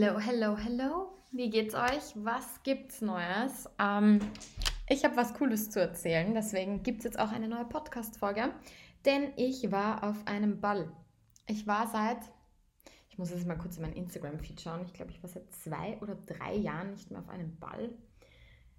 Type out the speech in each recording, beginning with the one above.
Hello, hello, hello. Wie geht's euch? Was gibt's Neues? Ähm, ich habe was Cooles zu erzählen, deswegen gibt es jetzt auch eine neue Podcast-Folge, denn ich war auf einem Ball. Ich war seit, ich muss jetzt mal kurz in mein Instagram-Feed schauen, ich glaube, ich war seit zwei oder drei Jahren nicht mehr auf einem Ball.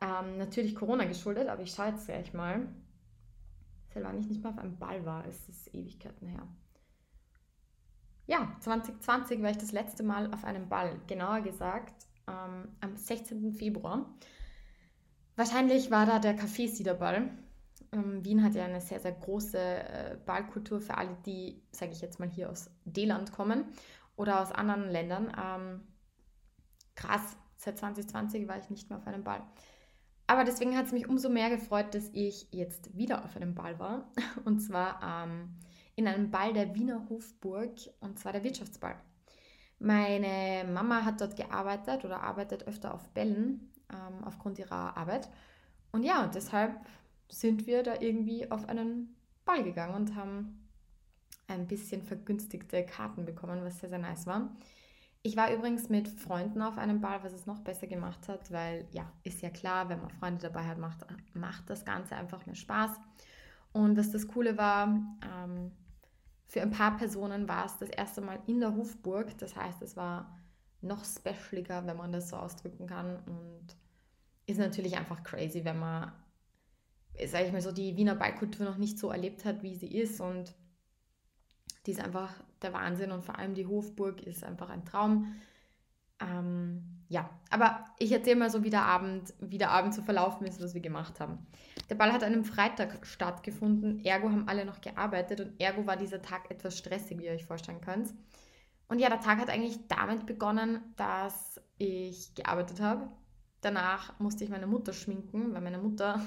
Ähm, natürlich Corona geschuldet, aber ich schaue jetzt gleich mal. Seit wann ich nicht mehr auf einem Ball war, es ist Ewigkeiten her ja, 2020 war ich das letzte Mal auf einem Ball, genauer gesagt ähm, am 16. Februar. Wahrscheinlich war da der Café-Siederball. Ähm, Wien hat ja eine sehr, sehr große äh, Ballkultur für alle, die, sage ich jetzt mal, hier aus D-Land kommen oder aus anderen Ländern. Ähm, krass, seit 2020 war ich nicht mehr auf einem Ball. Aber deswegen hat es mich umso mehr gefreut, dass ich jetzt wieder auf einem Ball war. Und zwar ähm, in einem Ball der Wiener Hofburg, und zwar der Wirtschaftsball. Meine Mama hat dort gearbeitet oder arbeitet öfter auf Bällen ähm, aufgrund ihrer Arbeit. Und ja, und deshalb sind wir da irgendwie auf einen Ball gegangen und haben ein bisschen vergünstigte Karten bekommen, was sehr, sehr nice war. Ich war übrigens mit Freunden auf einem Ball, was es noch besser gemacht hat, weil ja, ist ja klar, wenn man Freunde dabei hat, macht, macht das Ganze einfach mehr Spaß. Und was das Coole war, ähm, für ein paar Personen war es das erste Mal in der Hofburg. Das heißt, es war noch specialiger, wenn man das so ausdrücken kann. Und ist natürlich einfach crazy, wenn man, sage ich mal so, die Wiener Ballkultur noch nicht so erlebt hat, wie sie ist. Und die ist einfach der Wahnsinn. Und vor allem die Hofburg ist einfach ein Traum. Ähm, ja, aber ich erzähle mal so, wie der Abend, wie der Abend so verlaufen ist, was wir gemacht haben. Der Ball hat an einem Freitag stattgefunden, ergo haben alle noch gearbeitet und ergo war dieser Tag etwas stressig, wie ihr euch vorstellen könnt. Und ja, der Tag hat eigentlich damit begonnen, dass ich gearbeitet habe. Danach musste ich meine Mutter schminken, weil meine Mutter,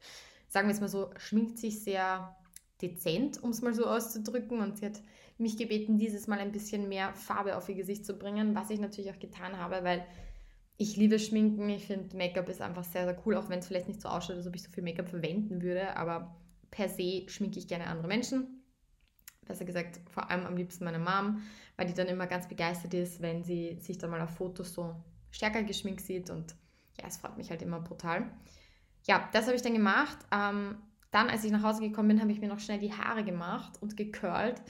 sagen wir es mal so, schminkt sich sehr dezent, um es mal so auszudrücken. Und sie hat mich gebeten, dieses Mal ein bisschen mehr Farbe auf ihr Gesicht zu bringen, was ich natürlich auch getan habe, weil ich liebe Schminken. Ich finde, Make-up ist einfach sehr, sehr cool, auch wenn es vielleicht nicht so ausschaut, als ob ich so viel Make-up verwenden würde. Aber per se schminke ich gerne andere Menschen. Besser gesagt, vor allem am liebsten meine Mom, weil die dann immer ganz begeistert ist, wenn sie sich dann mal auf Fotos so stärker geschminkt sieht. Und ja, es freut mich halt immer brutal. Ja, das habe ich dann gemacht. Ähm, dann, als ich nach Hause gekommen bin, habe ich mir noch schnell die Haare gemacht und gecurlt.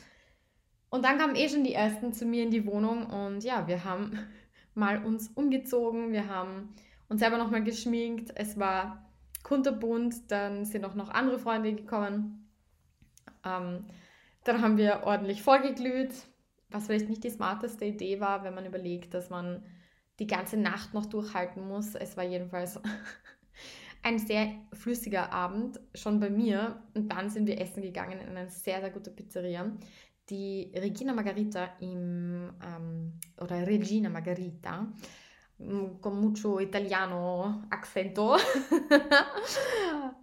Und dann kamen eh schon die ersten zu mir in die Wohnung und ja, wir haben mal uns umgezogen, wir haben uns selber nochmal geschminkt. Es war kunterbunt, dann sind auch noch andere Freunde gekommen. Ähm, dann haben wir ordentlich vorgeglüht, was vielleicht nicht die smarteste Idee war, wenn man überlegt, dass man die ganze Nacht noch durchhalten muss. Es war jedenfalls ein sehr flüssiger Abend, schon bei mir. Und dann sind wir essen gegangen in eine sehr, sehr gute Pizzeria die Regina Margarita im, ähm, oder Regina Margarita mm, con mucho italiano accento.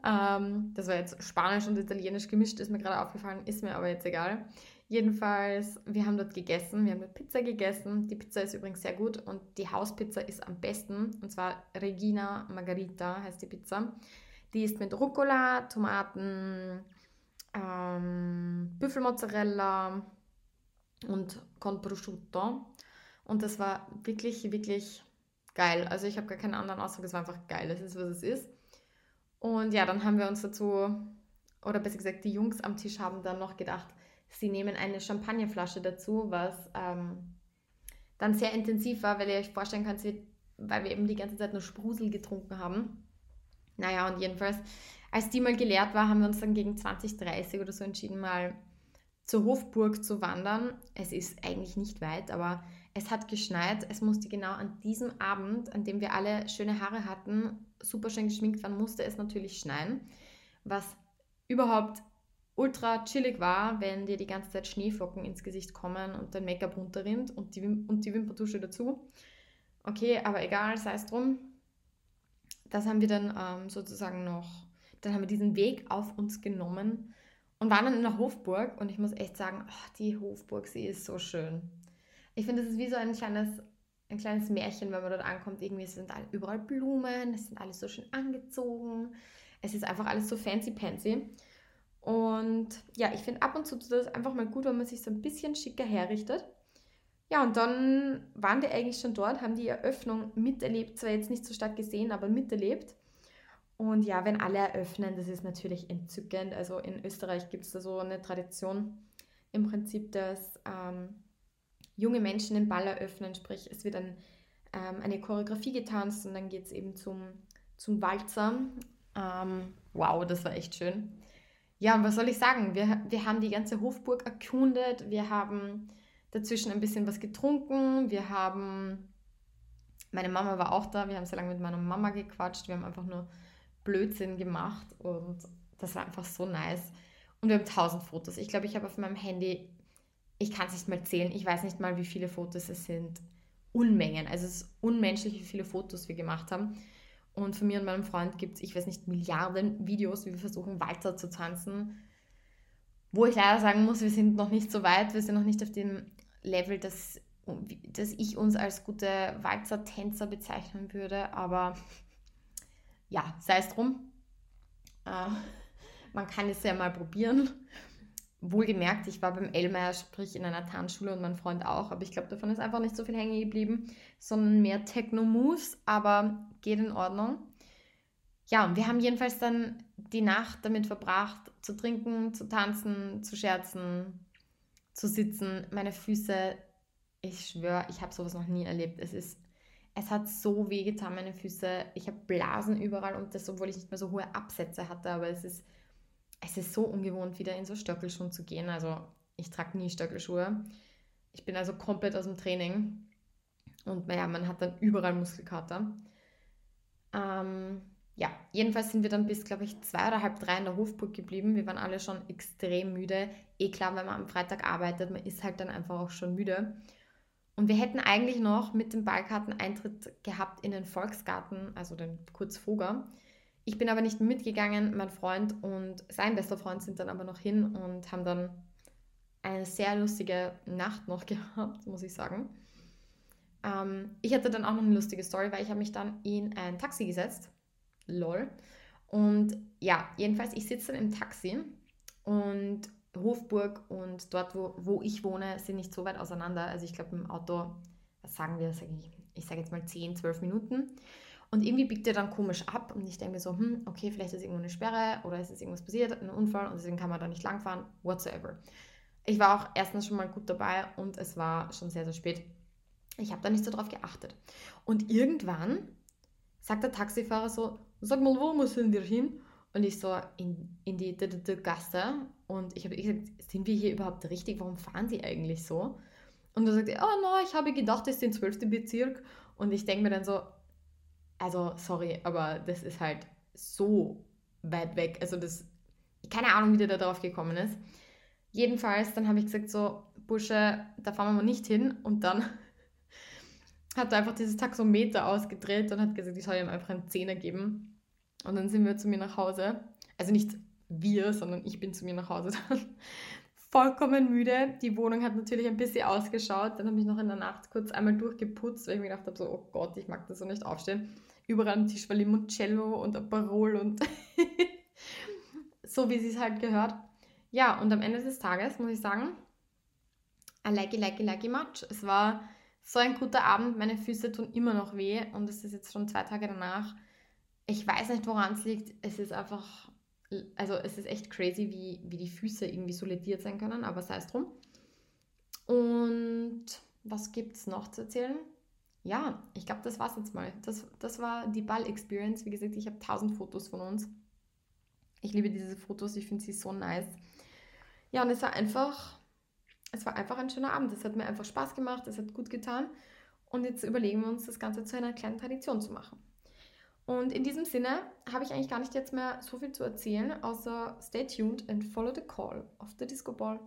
ähm, das war jetzt Spanisch und Italienisch gemischt, ist mir gerade aufgefallen, ist mir aber jetzt egal. Jedenfalls, wir haben dort gegessen, wir haben dort Pizza gegessen. Die Pizza ist übrigens sehr gut und die Hauspizza ist am besten. Und zwar Regina Margarita heißt die Pizza. Die ist mit Rucola, Tomaten, ähm, Büffelmozzarella und con prosciutto. Und das war wirklich, wirklich geil. Also ich habe gar keinen anderen Ausdruck, es war einfach geil. Es ist, was es ist. Und ja, dann haben wir uns dazu, oder besser gesagt, die Jungs am Tisch haben dann noch gedacht, sie nehmen eine Champagnerflasche dazu, was ähm, dann sehr intensiv war, weil ihr euch vorstellen könnt, weil wir eben die ganze Zeit nur Sprusel getrunken haben. Naja, und jedenfalls als die mal geleert war, haben wir uns dann gegen 2030 oder so entschieden, mal zur Hofburg zu wandern. Es ist eigentlich nicht weit, aber es hat geschneit. Es musste genau an diesem Abend, an dem wir alle schöne Haare hatten, super schön geschminkt waren, musste es natürlich schneien. Was überhaupt ultra chillig war, wenn dir die ganze Zeit Schneeflocken ins Gesicht kommen und dein Make-up runterrinnt und die, und die Wimperntusche dazu. Okay, aber egal, sei es drum. Das haben wir dann ähm, sozusagen noch dann haben wir diesen Weg auf uns genommen und waren dann in der Hofburg. Und ich muss echt sagen, oh, die Hofburg, sie ist so schön. Ich finde, es ist wie so ein kleines, ein kleines Märchen, wenn man dort ankommt. Irgendwie sind überall Blumen, es sind alles so schön angezogen. Es ist einfach alles so fancy-pansy. Und ja, ich finde ab und zu das einfach mal gut, wenn man sich so ein bisschen schicker herrichtet. Ja, und dann waren die eigentlich schon dort, haben die Eröffnung miterlebt, zwar jetzt nicht so stark gesehen, aber miterlebt. Und ja, wenn alle eröffnen, das ist natürlich entzückend. Also in Österreich gibt es da so eine Tradition im Prinzip, dass ähm, junge Menschen den Ball eröffnen, sprich es wird ein, ähm, eine Choreografie getanzt und dann geht es eben zum, zum Walzer. Ähm, wow, das war echt schön. Ja, und was soll ich sagen? Wir, wir haben die ganze Hofburg erkundet, wir haben dazwischen ein bisschen was getrunken, wir haben, meine Mama war auch da, wir haben sehr lange mit meiner Mama gequatscht, wir haben einfach nur Blödsinn gemacht und das war einfach so nice. Und wir haben tausend Fotos. Ich glaube, ich habe auf meinem Handy, ich kann es nicht mal zählen, ich weiß nicht mal, wie viele Fotos es sind. Unmengen. Also es ist unmenschlich, wie viele Fotos wir gemacht haben. Und von mir und meinem Freund gibt es, ich weiß nicht, Milliarden Videos, wie wir versuchen, weiter zu tanzen. Wo ich leider sagen muss, wir sind noch nicht so weit, wir sind noch nicht auf dem Level, dass, dass ich uns als gute Walzer-Tänzer bezeichnen würde. Aber ja, sei es drum. Äh, man kann es ja mal probieren. Wohlgemerkt, ich war beim Elmeier, sprich in einer Tanzschule und mein Freund auch, aber ich glaube, davon ist einfach nicht so viel hängen geblieben, sondern mehr Techno-Moves, aber geht in Ordnung. Ja, und wir haben jedenfalls dann die Nacht damit verbracht, zu trinken, zu tanzen, zu scherzen, zu sitzen. Meine Füße, ich schwöre, ich habe sowas noch nie erlebt. Es ist es hat so weh getan, meine Füße. Ich habe Blasen überall und das, obwohl ich nicht mehr so hohe Absätze hatte. Aber es ist, es ist so ungewohnt, wieder in so Stöckelschuhen zu gehen. Also ich trage nie Stöckelschuhe. Ich bin also komplett aus dem Training. Und naja, man hat dann überall Muskelkater. Ähm, ja, jedenfalls sind wir dann bis, glaube ich, zwei oder halb drei in der Hofburg geblieben. Wir waren alle schon extrem müde. Eh klar, wenn man am Freitag arbeitet, man ist halt dann einfach auch schon müde. Und wir hätten eigentlich noch mit dem Ballkarten Eintritt gehabt in den Volksgarten, also den Kurzfoger. Ich bin aber nicht mitgegangen. Mein Freund und sein bester Freund sind dann aber noch hin und haben dann eine sehr lustige Nacht noch gehabt, muss ich sagen. Ähm, ich hatte dann auch noch eine lustige Story, weil ich habe mich dann in ein Taxi gesetzt. Lol. Und ja, jedenfalls, ich sitze dann im Taxi und Hofburg und dort, wo, wo ich wohne, sind nicht so weit auseinander. Also ich glaube im Auto, was sagen wir, sag ich, ich sage jetzt mal 10, 12 Minuten. Und irgendwie biegt er dann komisch ab und ich denke mir so, hm, okay, vielleicht ist irgendwo eine Sperre oder ist es irgendwas passiert, ein Unfall und deswegen kann man da nicht langfahren, whatsoever. Ich war auch erstens schon mal gut dabei und es war schon sehr, sehr spät. Ich habe da nicht so drauf geachtet. Und irgendwann sagt der Taxifahrer so, sag mal, wo müssen wir hin? Und ich so in, in die, die, die Gasse und ich habe gesagt, sind wir hier überhaupt richtig? Warum fahren sie eigentlich so? Und er sagt, oh no, ich habe gedacht, das ist der 12. Bezirk. Und ich denke mir dann so, also sorry, aber das ist halt so weit weg. Also das, keine Ahnung, wie der da drauf gekommen ist. Jedenfalls, dann habe ich gesagt so, Busche, da fahren wir mal nicht hin. Und dann hat er einfach dieses Taxometer ausgedreht und hat gesagt, ich soll ihm einfach einen Zehner geben. Und dann sind wir zu mir nach Hause. Also nicht wir, sondern ich bin zu mir nach Hause dann. Vollkommen müde. Die Wohnung hat natürlich ein bisschen ausgeschaut. Dann habe ich noch in der Nacht kurz einmal durchgeputzt, weil ich mir gedacht habe, so, oh Gott, ich mag das so nicht aufstehen. Überall am Tisch war Limoncello und Aperol und so, wie es halt gehört. Ja, und am Ende des Tages muss ich sagen, I like it, like it, like it much. Es war so ein guter Abend. Meine Füße tun immer noch weh und es ist jetzt schon zwei Tage danach. Ich weiß nicht, woran es liegt. Es ist einfach, also es ist echt crazy, wie, wie die Füße irgendwie so lediert sein können, aber sei es drum. Und was gibt es noch zu erzählen? Ja, ich glaube, das war's jetzt mal. Das, das war die Ball-Experience. Wie gesagt, ich habe tausend Fotos von uns. Ich liebe diese Fotos, ich finde sie so nice. Ja, und es war einfach, es war einfach ein schöner Abend. Es hat mir einfach Spaß gemacht, es hat gut getan. Und jetzt überlegen wir uns, das Ganze zu einer kleinen Tradition zu machen. Und in diesem Sinne habe ich eigentlich gar nicht jetzt mehr so viel zu erzählen, außer stay tuned and follow the call of the Disco Ball.